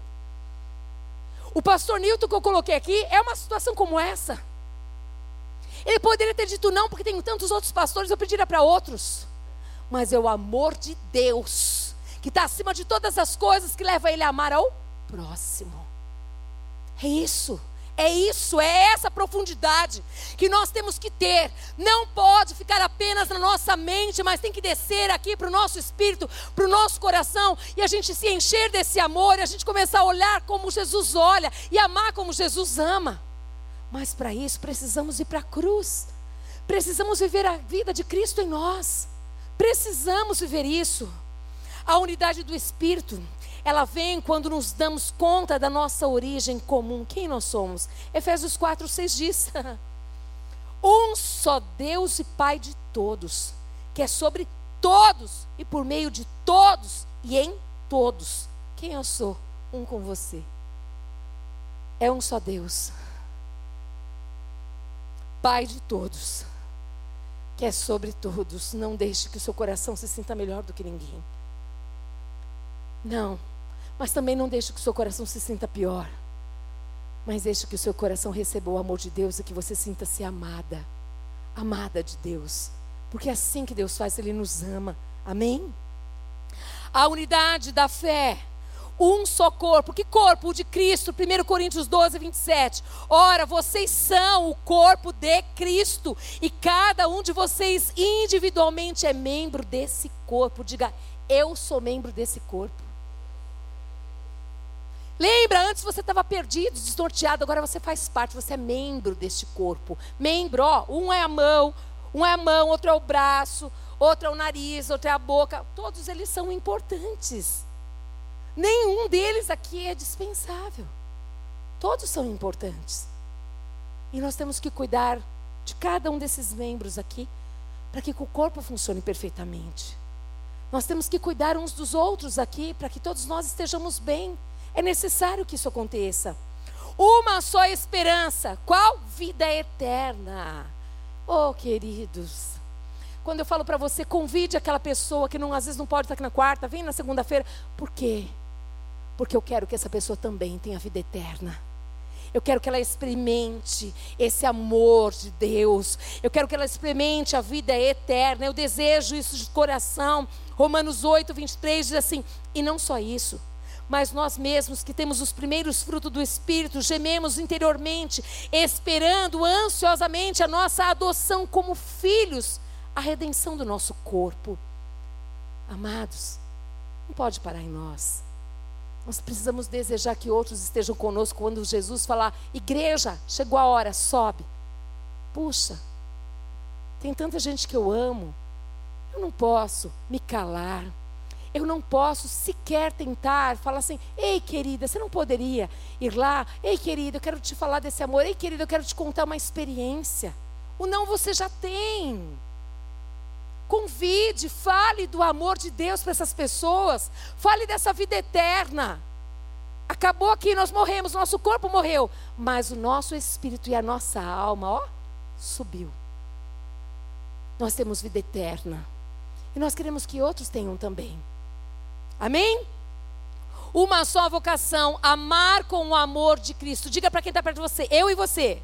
O pastor Newton que eu coloquei aqui é uma situação como essa. Ele poderia ter dito não, porque tem tantos outros pastores, eu pediria para outros mas é o amor de Deus, que está acima de todas as coisas, que leva ele a amar ao próximo. É isso. É isso, é essa profundidade que nós temos que ter. Não pode ficar apenas na nossa mente, mas tem que descer aqui para o nosso espírito, para o nosso coração, e a gente se encher desse amor, e a gente começar a olhar como Jesus olha e amar como Jesus ama. Mas para isso precisamos ir para a cruz, precisamos viver a vida de Cristo em nós. Precisamos viver isso. A unidade do Espírito, ela vem quando nos damos conta da nossa origem comum. Quem nós somos? Efésios 4, 6 diz: Um só Deus e Pai de todos, que é sobre todos e por meio de todos e em todos. Quem eu sou? Um com você. É um só Deus, Pai de todos que é sobre todos. Não deixe que o seu coração se sinta melhor do que ninguém. Não. Mas também não deixe que o seu coração se sinta pior. Mas deixe que o seu coração receba o amor de Deus e que você sinta-se amada. Amada de Deus. Porque é assim que Deus faz, Ele nos ama. Amém? A unidade da fé um só corpo. Que corpo? O de Cristo. 1 Coríntios 12, 27. Ora, vocês são o corpo de Cristo. E cada um de vocês individualmente é membro desse corpo. Diga, eu sou membro desse corpo. Lembra, antes você estava perdido, desnorteado, agora você faz parte, você é membro deste corpo. Membro, ó, um é a mão, um é a mão, outro é o braço, outro é o nariz, outro é a boca. Todos eles são importantes. Nenhum deles aqui é dispensável. Todos são importantes. E nós temos que cuidar de cada um desses membros aqui para que o corpo funcione perfeitamente. Nós temos que cuidar uns dos outros aqui para que todos nós estejamos bem. É necessário que isso aconteça. Uma só esperança. Qual? Vida eterna. Oh, queridos. Quando eu falo para você, convide aquela pessoa que não, às vezes não pode estar aqui na quarta, vem na segunda-feira. Por quê? Porque eu quero que essa pessoa também tenha vida eterna. Eu quero que ela experimente esse amor de Deus. Eu quero que ela experimente a vida eterna. Eu desejo isso de coração. Romanos 8, 23 diz assim: E não só isso, mas nós mesmos que temos os primeiros frutos do Espírito, gememos interiormente, esperando ansiosamente a nossa adoção como filhos, a redenção do nosso corpo. Amados, não pode parar em nós. Nós precisamos desejar que outros estejam conosco quando Jesus falar: Igreja, chegou a hora, sobe. Puxa, tem tanta gente que eu amo, eu não posso me calar. Eu não posso sequer tentar falar assim: ei, querida, você não poderia ir lá? Ei, querida, eu quero te falar desse amor. Ei, querida, eu quero te contar uma experiência. O não você já tem. Convide, fale do amor de Deus para essas pessoas. Fale dessa vida eterna. Acabou aqui, nós morremos, nosso corpo morreu, mas o nosso espírito e a nossa alma, ó, subiu. Nós temos vida eterna. E nós queremos que outros tenham também. Amém? Uma só vocação, amar com o amor de Cristo. Diga para quem está perto de você, eu e você.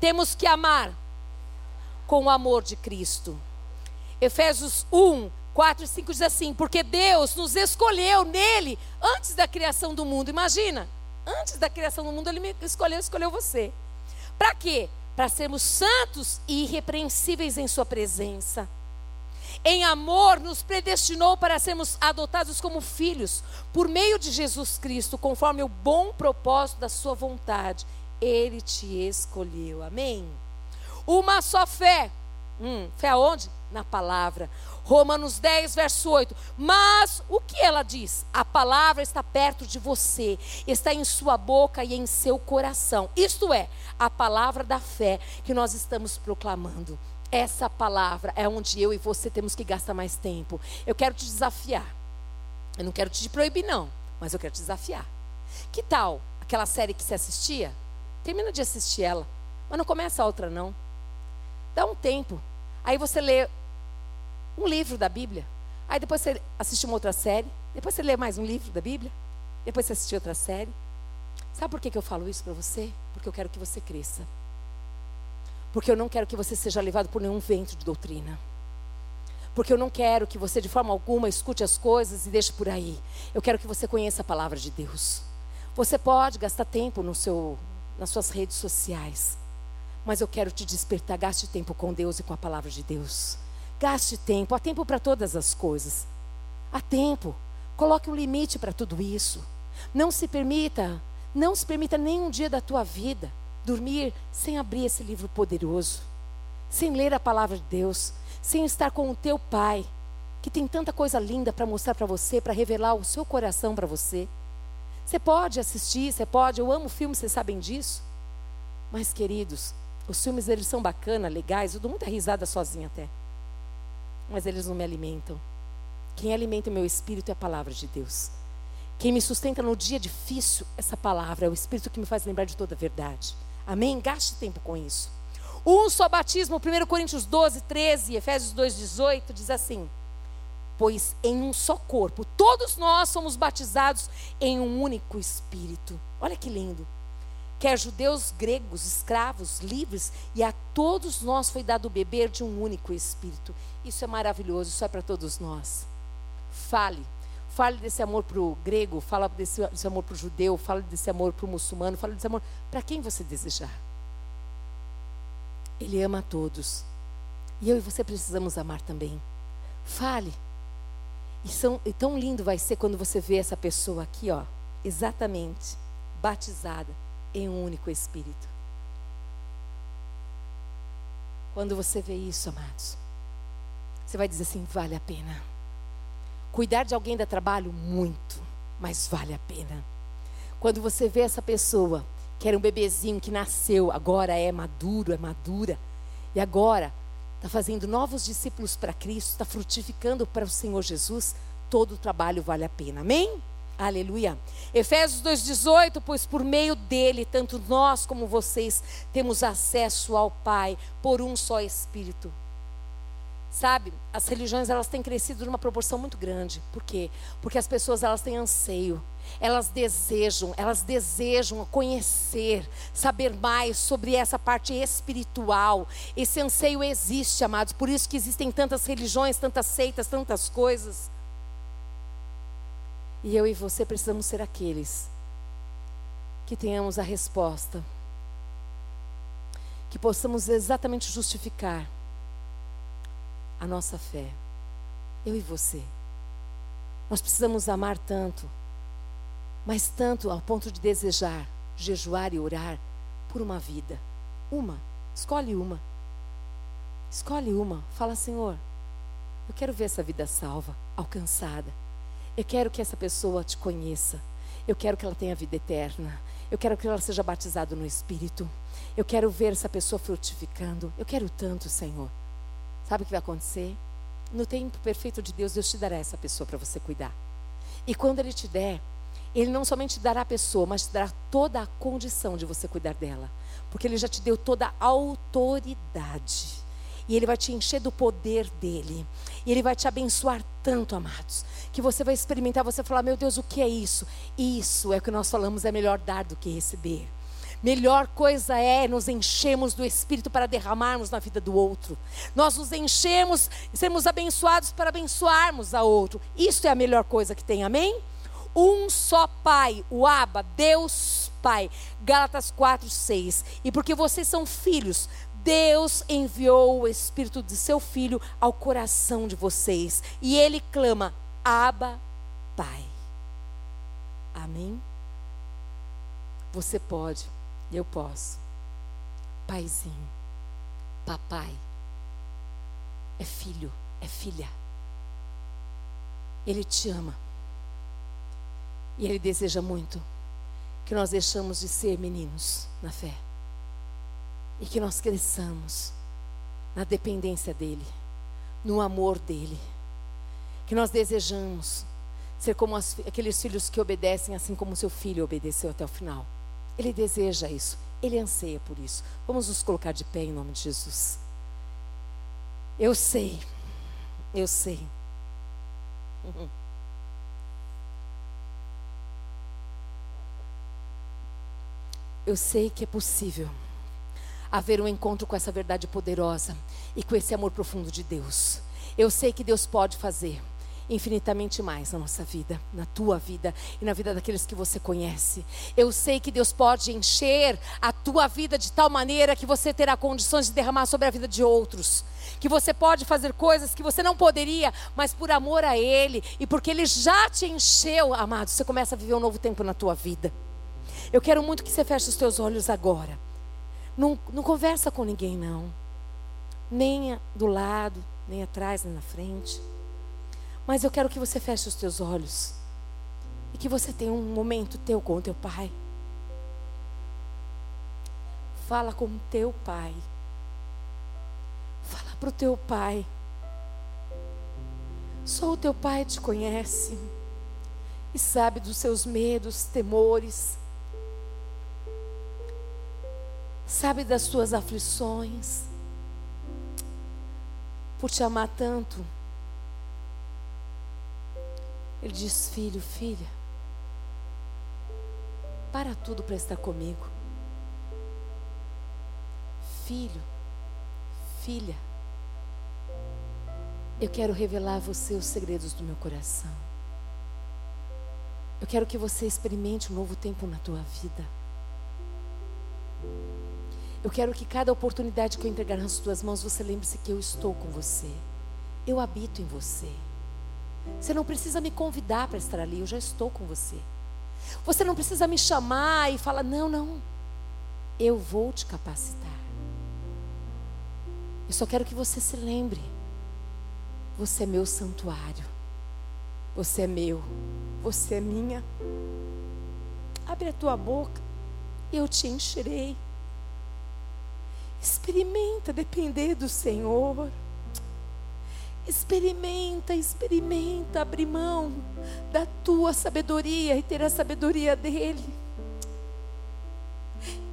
Temos que amar com o amor de Cristo. Efésios 1, 4 e 5 diz assim: Porque Deus nos escolheu nele antes da criação do mundo. Imagina, antes da criação do mundo, Ele me escolheu, escolheu você. Para quê? Para sermos santos e irrepreensíveis em Sua presença. Em amor, nos predestinou para sermos adotados como filhos, por meio de Jesus Cristo, conforme o bom propósito da Sua vontade. Ele te escolheu. Amém? Uma só fé. Hum, fé aonde? Na palavra. Romanos 10, verso 8. Mas o que ela diz? A palavra está perto de você, está em sua boca e em seu coração. Isto é, a palavra da fé que nós estamos proclamando. Essa palavra é onde eu e você temos que gastar mais tempo. Eu quero te desafiar. Eu não quero te proibir, não, mas eu quero te desafiar. Que tal aquela série que você assistia? Termina de assistir ela, mas não começa outra, não. Dá um tempo. Aí você lê um livro da Bíblia. Aí depois você assiste uma outra série. Depois você lê mais um livro da Bíblia. Depois você assiste outra série. Sabe por que, que eu falo isso para você? Porque eu quero que você cresça. Porque eu não quero que você seja levado por nenhum vento de doutrina. Porque eu não quero que você, de forma alguma, escute as coisas e deixe por aí. Eu quero que você conheça a palavra de Deus. Você pode gastar tempo no seu, nas suas redes sociais. Mas eu quero te despertar. Gaste tempo com Deus e com a palavra de Deus. Gaste tempo, há tempo para todas as coisas. Há tempo. Coloque um limite para tudo isso. Não se permita, não se permita nenhum dia da tua vida dormir sem abrir esse livro poderoso, sem ler a palavra de Deus, sem estar com o teu pai, que tem tanta coisa linda para mostrar para você, para revelar o seu coração para você. Você pode assistir, você pode, eu amo filmes, vocês sabem disso. Mas queridos, os filmes eles são bacanas, legais, eu dou muita risada sozinha até mas eles não me alimentam. Quem alimenta o meu espírito é a palavra de Deus. Quem me sustenta no dia difícil, essa palavra é o espírito que me faz lembrar de toda a verdade. Amém? Gaste tempo com isso. Um só batismo, 1 Coríntios 12, 13, Efésios 2, 18, diz assim: Pois em um só corpo, todos nós somos batizados em um único espírito. Olha que lindo quer judeus, gregos, escravos, livres, e a todos nós foi dado beber de um único Espírito. Isso é maravilhoso, isso é para todos nós. Fale. Fale desse amor para o grego, fala desse, desse amor para o judeu, fale desse amor para o muçulmano, fale desse amor para quem você desejar. Ele ama a todos. E eu e você precisamos amar também. Fale. E, são, e tão lindo vai ser quando você vê essa pessoa aqui, ó, exatamente, batizada em um único Espírito. Quando você vê isso, amados, você vai dizer assim: vale a pena. Cuidar de alguém dá trabalho? Muito, mas vale a pena. Quando você vê essa pessoa, que era um bebezinho que nasceu, agora é maduro, é madura, e agora está fazendo novos discípulos para Cristo, está frutificando para o Senhor Jesus, todo o trabalho vale a pena. Amém? Aleluia. Efésios 2,18, pois por meio dele, tanto nós como vocês, temos acesso ao Pai por um só Espírito. Sabe, as religiões elas têm crescido numa proporção muito grande. Por quê? Porque as pessoas elas têm anseio, elas desejam, elas desejam conhecer, saber mais sobre essa parte espiritual. Esse anseio existe, amados. Por isso que existem tantas religiões, tantas seitas, tantas coisas. E eu e você precisamos ser aqueles que tenhamos a resposta, que possamos exatamente justificar a nossa fé. Eu e você. Nós precisamos amar tanto, mas tanto ao ponto de desejar jejuar e orar por uma vida. Uma. Escolhe uma. Escolhe uma. Fala, Senhor, eu quero ver essa vida salva, alcançada. Eu quero que essa pessoa te conheça. Eu quero que ela tenha vida eterna. Eu quero que ela seja batizada no Espírito. Eu quero ver essa pessoa frutificando. Eu quero tanto, Senhor. Sabe o que vai acontecer? No tempo perfeito de Deus, Deus te dará essa pessoa para você cuidar. E quando Ele te der, Ele não somente te dará a pessoa, mas te dará toda a condição de você cuidar dela. Porque Ele já te deu toda a autoridade. E Ele vai te encher do poder dele. E Ele vai te abençoar tanto, amados, que você vai experimentar, você falar: Meu Deus, o que é isso? Isso é o que nós falamos: é melhor dar do que receber. Melhor coisa é nos enchemos do Espírito para derramarmos na vida do outro. Nós nos enchemos e sermos abençoados para abençoarmos a outro. Isso é a melhor coisa que tem, amém? Um só Pai, o Abba, Deus Pai. Gálatas 4, 6. E porque vocês são filhos, Deus enviou o Espírito de seu Filho ao coração de vocês. E ele clama: Abba, Pai. Amém? Você pode, eu posso. Paizinho, papai, é filho, é filha. Ele te ama. E ele deseja muito que nós deixamos de ser meninos na fé e que nós cresçamos na dependência dEle, no amor dEle. Que nós desejamos ser como as, aqueles filhos que obedecem, assim como seu filho obedeceu até o final. Ele deseja isso, ele anseia por isso. Vamos nos colocar de pé em nome de Jesus. Eu sei, eu sei. Eu sei que é possível haver um encontro com essa verdade poderosa e com esse amor profundo de Deus. Eu sei que Deus pode fazer infinitamente mais na nossa vida, na tua vida e na vida daqueles que você conhece. Eu sei que Deus pode encher a tua vida de tal maneira que você terá condições de derramar sobre a vida de outros. Que você pode fazer coisas que você não poderia, mas por amor a Ele e porque Ele já te encheu, amado, você começa a viver um novo tempo na tua vida. Eu quero muito que você feche os teus olhos agora. Não, não conversa com ninguém, não. Nem do lado, nem atrás, nem na frente. Mas eu quero que você feche os teus olhos. E que você tenha um momento teu com o teu pai. Fala com o teu pai. Fala para o teu pai. Só o teu pai te conhece e sabe dos seus medos, temores sabe das suas aflições, por te amar tanto. Ele diz: Filho, filha, para tudo para estar comigo. Filho, filha, eu quero revelar a você os segredos do meu coração. Eu quero que você experimente um novo tempo na tua vida. Eu quero que cada oportunidade que eu entregar nas tuas mãos, você lembre-se que eu estou com você. Eu habito em você. Você não precisa me convidar para estar ali, eu já estou com você. Você não precisa me chamar e falar: não, não, eu vou te capacitar. Eu só quero que você se lembre: você é meu santuário, você é meu, você é minha. Abre a tua boca, eu te encherei. Experimenta depender do Senhor. Experimenta, experimenta abrir mão da tua sabedoria e ter a sabedoria dele.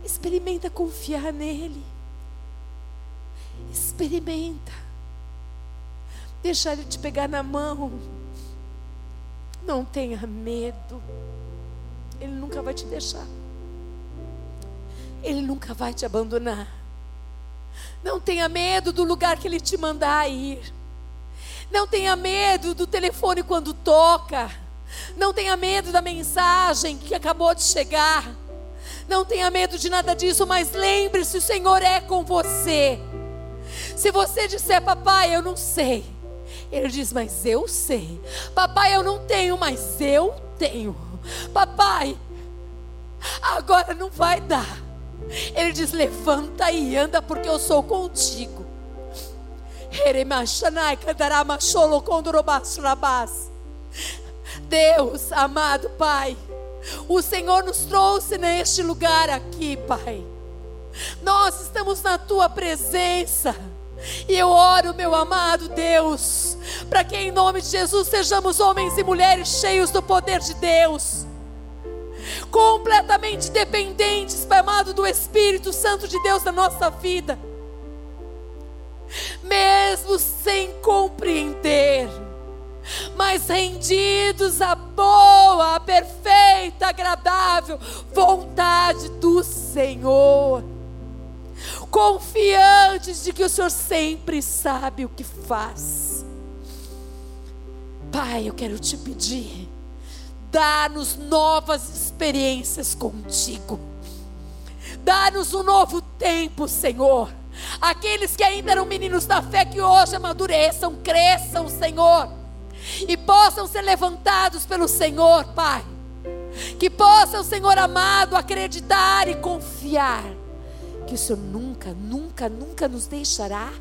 Experimenta confiar nele. Experimenta. Deixar ele te pegar na mão. Não tenha medo. Ele nunca vai te deixar. Ele nunca vai te abandonar. Não tenha medo do lugar que Ele te mandar ir. Não tenha medo do telefone quando toca. Não tenha medo da mensagem que acabou de chegar. Não tenha medo de nada disso, mas lembre-se: o Senhor é com você. Se você disser, papai, eu não sei. Ele diz, mas eu sei. Papai, eu não tenho, mas eu tenho. Papai, agora não vai dar. Ele diz: levanta e anda, porque eu sou contigo. Deus, amado Pai, o Senhor nos trouxe neste lugar aqui, Pai. Nós estamos na tua presença. E eu oro, meu amado Deus, para que em nome de Jesus sejamos homens e mulheres cheios do poder de Deus completamente dependentes, Pai amado, do Espírito Santo de Deus na nossa vida, mesmo sem compreender, mas rendidos à boa, à perfeita, agradável vontade do Senhor, confiantes de que o Senhor sempre sabe o que faz. Pai, eu quero te pedir Dá-nos novas experiências contigo. Dá-nos um novo tempo, Senhor. Aqueles que ainda eram meninos da fé, que hoje amadureçam, cresçam, Senhor, e possam ser levantados pelo Senhor, Pai. Que possam, Senhor amado, acreditar e confiar que o Senhor nunca, nunca, nunca nos deixará,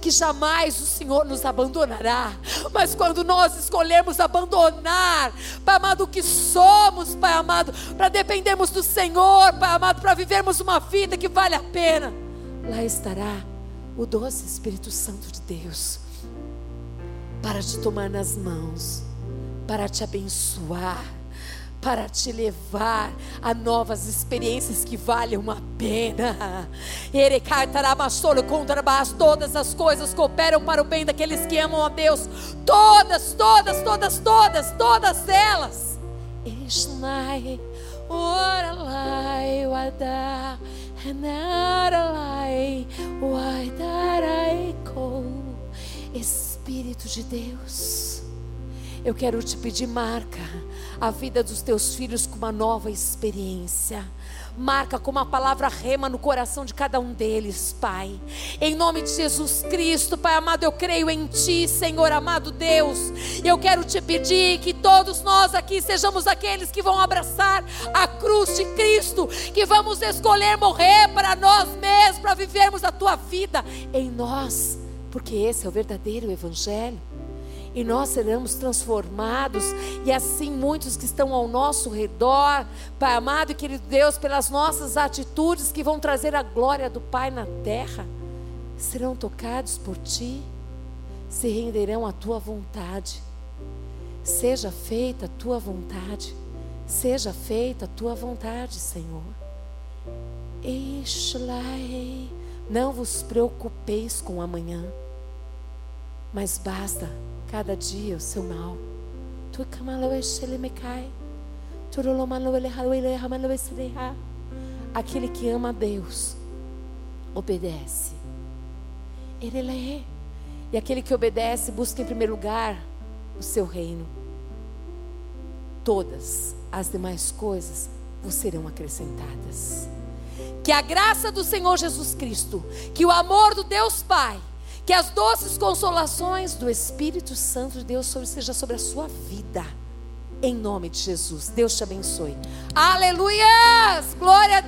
que jamais o Senhor nos abandonará. Mas quando nós escolhermos abandonar, Pai amado, o que somos, Pai amado, para dependermos do Senhor, Pai amado, para vivermos uma vida que vale a pena, lá estará o doce Espírito Santo de Deus para te tomar nas mãos, para te abençoar para te levar a novas experiências que valham a pena. Todas as coisas cooperam para o bem daqueles que amam a Deus. Todas, todas, todas, todas, todas elas. Ishnai, oralai, wada, hanaralai, wadaraiko. Espírito de Deus, eu quero te pedir marca a vida dos teus filhos com uma nova experiência. Marca com uma palavra rema no coração de cada um deles, Pai. Em nome de Jesus Cristo, Pai amado, eu creio em Ti, Senhor amado Deus. Eu quero te pedir que todos nós aqui sejamos aqueles que vão abraçar a cruz de Cristo, que vamos escolher morrer para nós mesmos, para vivermos a Tua vida em nós, porque esse é o verdadeiro Evangelho e nós seremos transformados, e assim muitos que estão ao nosso redor, Pai amado e querido Deus, pelas nossas atitudes que vão trazer a glória do Pai na terra, serão tocados por Ti, se renderão à Tua vontade. Seja feita a Tua vontade, seja feita a Tua vontade, Senhor. Não vos preocupeis com amanhã, mas basta cada dia o seu mal. Aquele que ama a Deus obedece. Ele é. E aquele que obedece busca em primeiro lugar o seu reino. Todas as demais coisas vos serão acrescentadas. Que a graça do Senhor Jesus Cristo, que o amor do Deus Pai que as doces consolações do Espírito Santo de Deus sobre, seja sobre a sua vida. Em nome de Jesus. Deus te abençoe. Aleluias! Glória